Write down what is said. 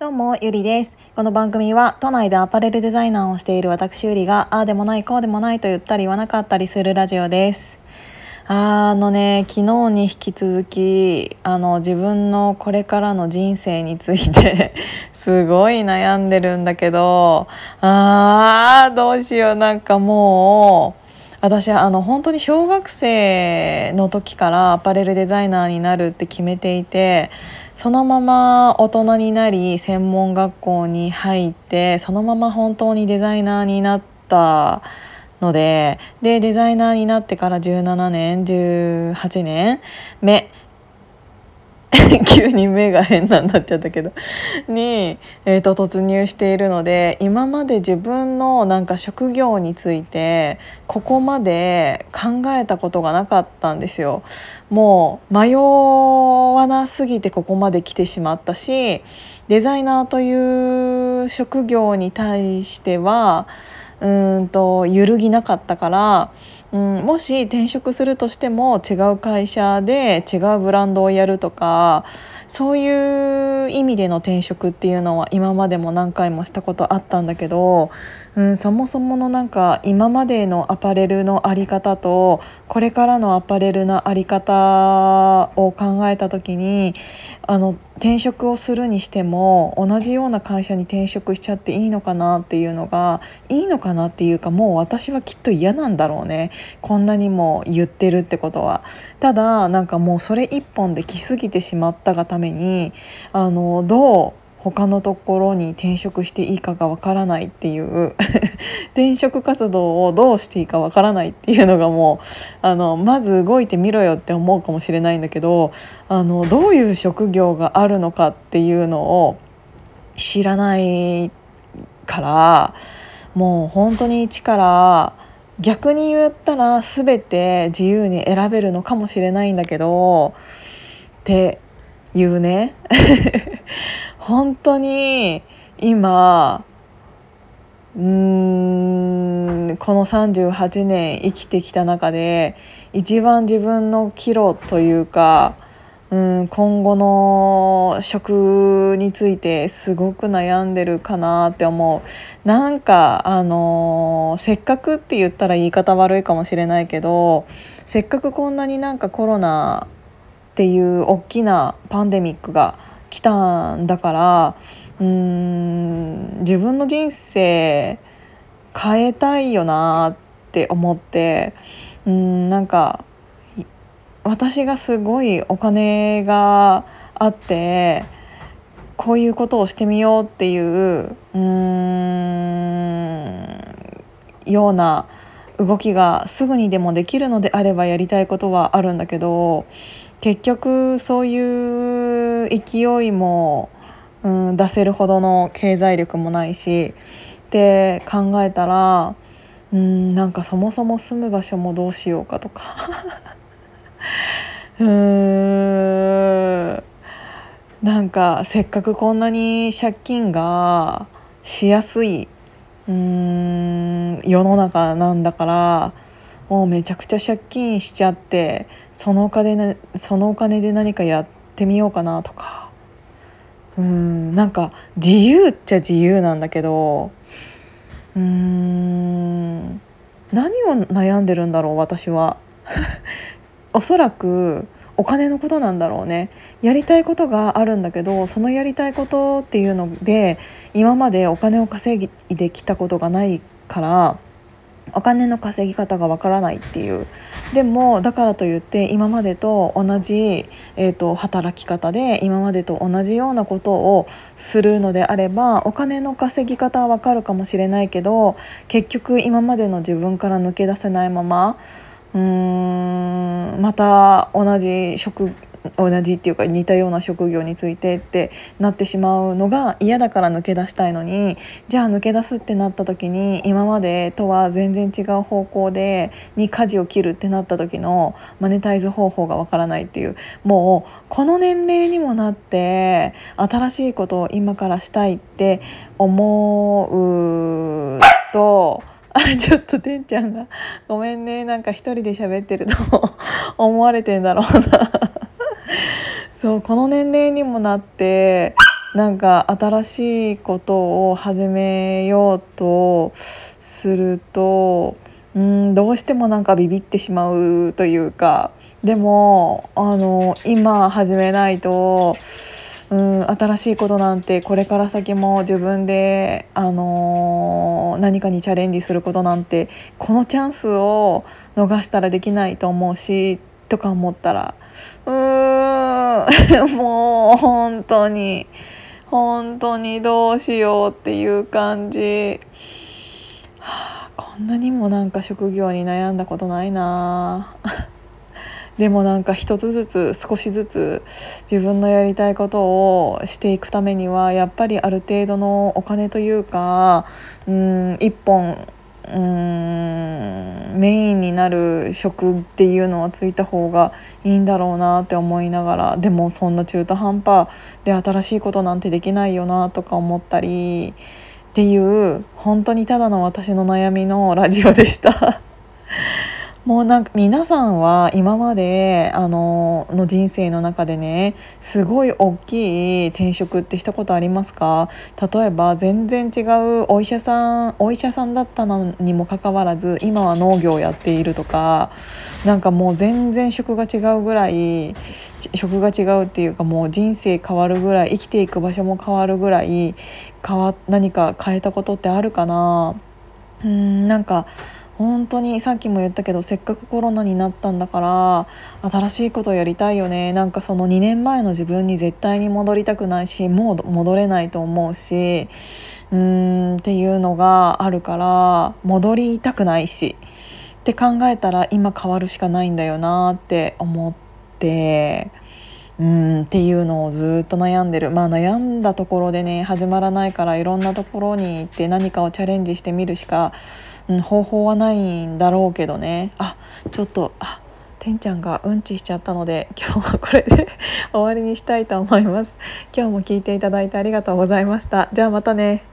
どうも、ゆりです。この番組は、都内でアパレルデザイナーをしている私ゆりが、ああでもない、こうでもないと言ったり言わなかったりするラジオです。あのね、昨日に引き続き、あの、自分のこれからの人生について すごい悩んでるんだけど、あー、どうしよう、なんかもう、私あの本当に小学生の時からアパレルデザイナーになるって決めていてそのまま大人になり専門学校に入ってそのまま本当にデザイナーになったのででデザイナーになってから17年18年目 急に目が変なになっちゃったけど に、えーと、突入しているので今まで自分のなんか職業についてここまで考えたことがなかったんですよ。もう迷わなすぎてここまで来てしまったしデザイナーという職業に対してはうんと揺るぎなかったから。うん、もし転職するとしても違う会社で違うブランドをやるとかそういう意味での転職っていうのは今までも何回もしたことあったんだけど、うん、そもそものなんか今までのアパレルの在り方とこれからのアパレルの在り方を考えた時にあの転職をするにしても同じような会社に転職しちゃっていいのかなっていうのがいいのかなっていうかもう私はきっと嫌なんだろうねこんなにも言ってるってことは。ただなんかもうそれ一本で来すぎてしまったがためにあのどう他のところに転職していいかがわからないっていう 転職活動をどうしていいかわからないっていうのがもうあのまず動いてみろよって思うかもしれないんだけどあのどういう職業があるのかっていうのを知らないからもう本当に一から逆に言ったら全て自由に選べるのかもしれないんだけどっていうね。本当に今うーんこの38年生きてきた中で一番自分の岐路というかうん今後の食についてすごく悩んでるかなって思う。なんかあのせっかくって言ったら言い方悪いかもしれないけどせっかくこんなになんかコロナっていう大きなパンデミックが来たんだからうーん自分の人生変えたいよなって思ってうんなんか私がすごいお金があってこういうことをしてみようっていううんような動きがすぐにでもできるのであればやりたいことはあるんだけど結局そういう勢いも、うん、出せるほどの経済力もないしって考えたらうんなんかそもそも住む場所もどうしようかとか。うーん。なんかせっかくこんなに借金がしやすいうーん世の中なんだからもうめちゃくちゃ借金しちゃってそのお金そのお金で何かやっててみようかなとか。うんなんか自由っちゃ自由なんだけどうーん何を悩んでるんだろう私は。おそらくお金のことなんだろうね。やりたいことがあるんだけどそのやりたいことっていうので今までお金を稼いできたことがないからお金の稼ぎ方がわからないっていう。でもだからといって今までと同じ、えーと、働き方で今までと同じようなことをするのであればお金の稼ぎ方はわかるかもしれないけど結局今までの自分から抜け出せないままうーんまた同じ職同じっていうか似たような職業についてってなってしまうのが嫌だから抜け出したいのにじゃあ抜け出すってなった時に今までとは全然違う方向でに舵を切るってなった時のマネタイズ方法がわからないっていうもうこの年齢にもなって新しいことを今からしたいって思うと。あちょっとてんちゃんがごめんねなんか一人で喋ってると思われてんだろうなそうこの年齢にもなってなんか新しいことを始めようとするとうんどうしてもなんかビビってしまうというかでもあの今始めないとうん新しいことなんてこれから先も自分で、あのー、何かにチャレンジすることなんてこのチャンスを逃したらできないと思うしとか思ったらうーん もう本当に本当にどうしようっていう感じ、はあ、こんなにもなんか職業に悩んだことないな。でもなんか一つずつ少しずつ自分のやりたいことをしていくためにはやっぱりある程度のお金というかうん一本うんメインになる職っていうのはついた方がいいんだろうなって思いながらでもそんな中途半端で新しいことなんてできないよなとか思ったりっていう本当にただの私の悩みのラジオでした。もうなんか皆さんは今まであのの人生の中でねすごい大きい転職ってしたことありますか？例えば全然違うお医者さんお医者さんだったのにもかかわらず今は農業をやっているとかなんかもう全然職が違うぐらい職が違うっていうかもう人生変わるぐらい生きていく場所も変わるぐらい変わ何か変えたことってあるかな？うんなんか本当にさっきも言ったけどせっかくコロナになったんだから新しいことをやりたいよね。なんかその2年前の自分に絶対に戻りたくないしもう戻れないと思うしうーんっていうのがあるから戻りたくないしって考えたら今変わるしかないんだよなって思って。うんっていうのをずっと悩んでる。まあ悩んだところでね始まらないからいろんなところに行って何かをチャレンジしてみるしかうん、方法はないんだろうけどね。あちょっとあてんちゃんがうんちしちゃったので 今日はこれで 終わりにしたいと思います。今日も聞いていただいてありがとうございました。じゃあまたね。